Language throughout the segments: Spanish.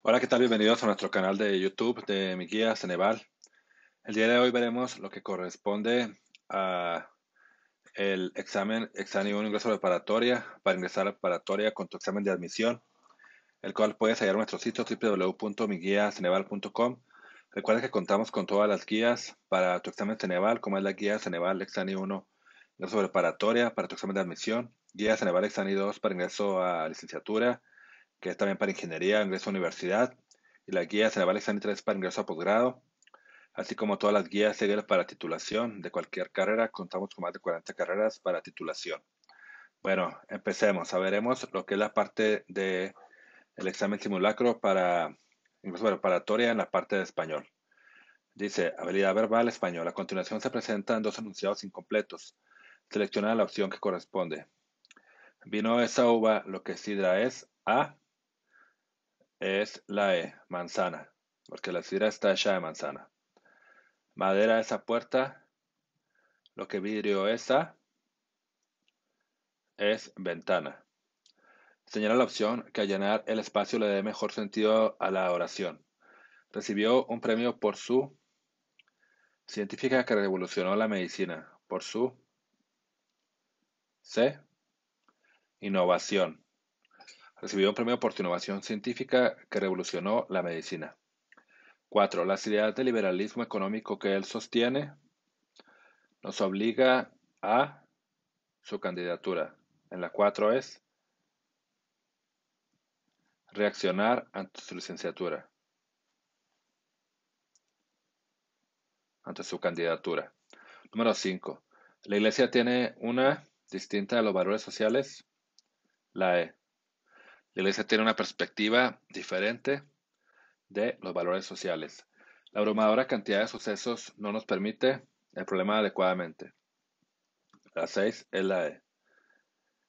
Hola, ¿qué tal? Bienvenidos a nuestro canal de YouTube de mi guía Ceneval. El día de hoy veremos lo que corresponde a el examen examen 1 ingreso preparatoria para ingresar a preparatoria con tu examen de admisión, el cual puedes hallar en nuestro sitio www.miguiaceneval.com. Recuerda que contamos con todas las guías para tu examen Ceneval, como es la guía Ceneval examen 1 ingreso preparatoria para tu examen de admisión, guía Ceneval examen 2 para ingreso a licenciatura, que es también para ingeniería, ingreso a universidad, y la guía Ceneval Examen 3 para ingreso a posgrado, así como todas las guías seguidas para titulación de cualquier carrera. Contamos con más de 40 carreras para titulación. Bueno, empecemos. A veremos lo que es la parte de el examen simulacro para ingreso preparatoria en la parte de español. Dice, habilidad verbal español. A continuación se presentan dos enunciados incompletos. Selecciona la opción que corresponde. Vino esa uva, lo que sidra es A es la E, manzana, porque la sidra está hecha de manzana. Madera esa puerta, lo que vidrio esa es ventana. Señala la opción que llenar el espacio le dé mejor sentido a la oración. Recibió un premio por su científica que revolucionó la medicina, por su C. Innovación. Recibió un premio por su innovación científica que revolucionó la medicina. 4. Las ideas del liberalismo económico que él sostiene nos obliga a su candidatura. En la 4 es reaccionar ante su licenciatura, ante su candidatura. Número 5. La iglesia tiene una distinta de los valores sociales. La E. La iglesia tiene una perspectiva diferente de los valores sociales. La abrumadora cantidad de sucesos no nos permite el problema adecuadamente. La 6 es la E.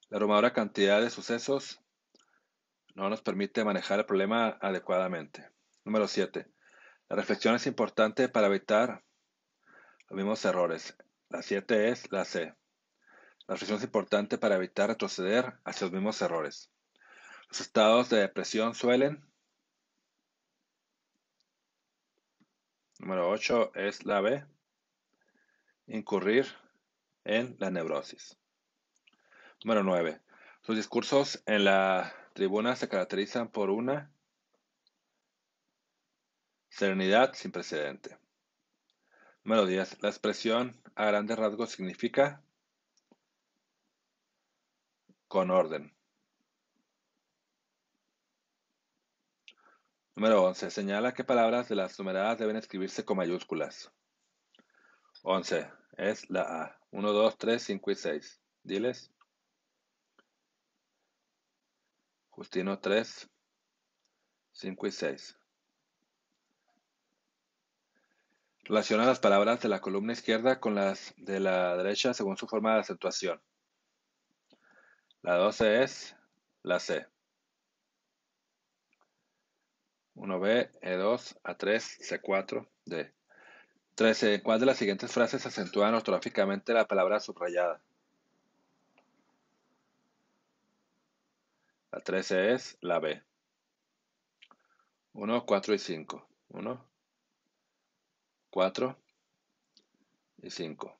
La abrumadora cantidad de sucesos no nos permite manejar el problema adecuadamente. Número 7. La reflexión es importante para evitar los mismos errores. La 7 es la C. La reflexión es importante para evitar retroceder hacia los mismos errores. Los estados de depresión suelen. Número 8 es la B. Incurrir en la neurosis. Número 9. Sus discursos en la tribuna se caracterizan por una serenidad sin precedente. Número 10. La expresión a grandes rasgos significa con orden. Número 11. Señala qué palabras de las numeradas deben escribirse con mayúsculas. 11. Es la A. 1, 2, 3, 5 y 6. Diles. Justino 3, 5 y 6. Relaciona las palabras de la columna izquierda con las de la derecha según su forma de acentuación. La 12 es la C. 1B, E2, A3, C4, D. 13. ¿Cuál de las siguientes frases acentúan ortográficamente la palabra subrayada? La 13 es la B. 1, 4 y 5. 1, 4 y 5.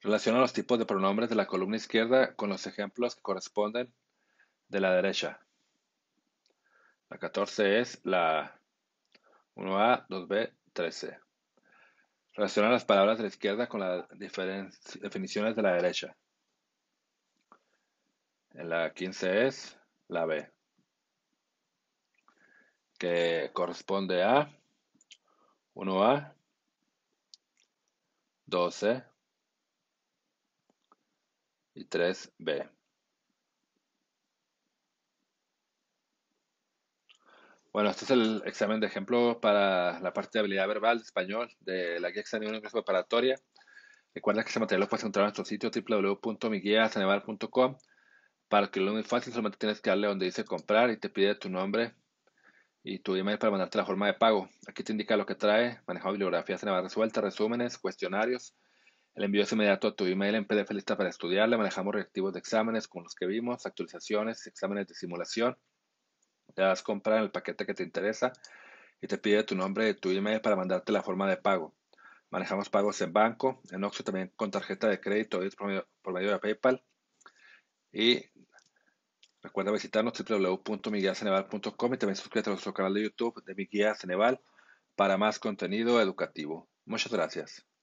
Relaciona los tipos de pronombres de la columna izquierda con los ejemplos que corresponden de la derecha. La 14 es la 1A, 2B, 13. Relaciona las palabras de la izquierda con las definiciones de la derecha. En la 15 es la B, que corresponde a 1A, 12 y 3B. Bueno, este es el examen de ejemplo para la parte de habilidad verbal de español de la guía examen ingreso preparatoria. Recuerda que este material lo puedes encontrar en nuestro sitio www.miguiasaneval.com. Para que lo muy fácil, solamente tienes que darle donde dice comprar y te pide tu nombre y tu email para mandarte la forma de pago. Aquí te indica lo que trae, manejado bibliografía Ceneval resuelta, resúmenes, cuestionarios. El envío es inmediato a tu email en PDF lista para estudiar. Le manejamos reactivos de exámenes con los que vimos, actualizaciones, exámenes de simulación le das comprar en el paquete que te interesa y te pide tu nombre y tu email para mandarte la forma de pago. Manejamos pagos en banco, en Oxxo también con tarjeta de crédito por medio, por medio de PayPal. Y recuerda visitarnos www.miguiaceneval.com y también suscríbete a nuestro canal de YouTube de Mi Guía Ceneval para más contenido educativo. Muchas gracias.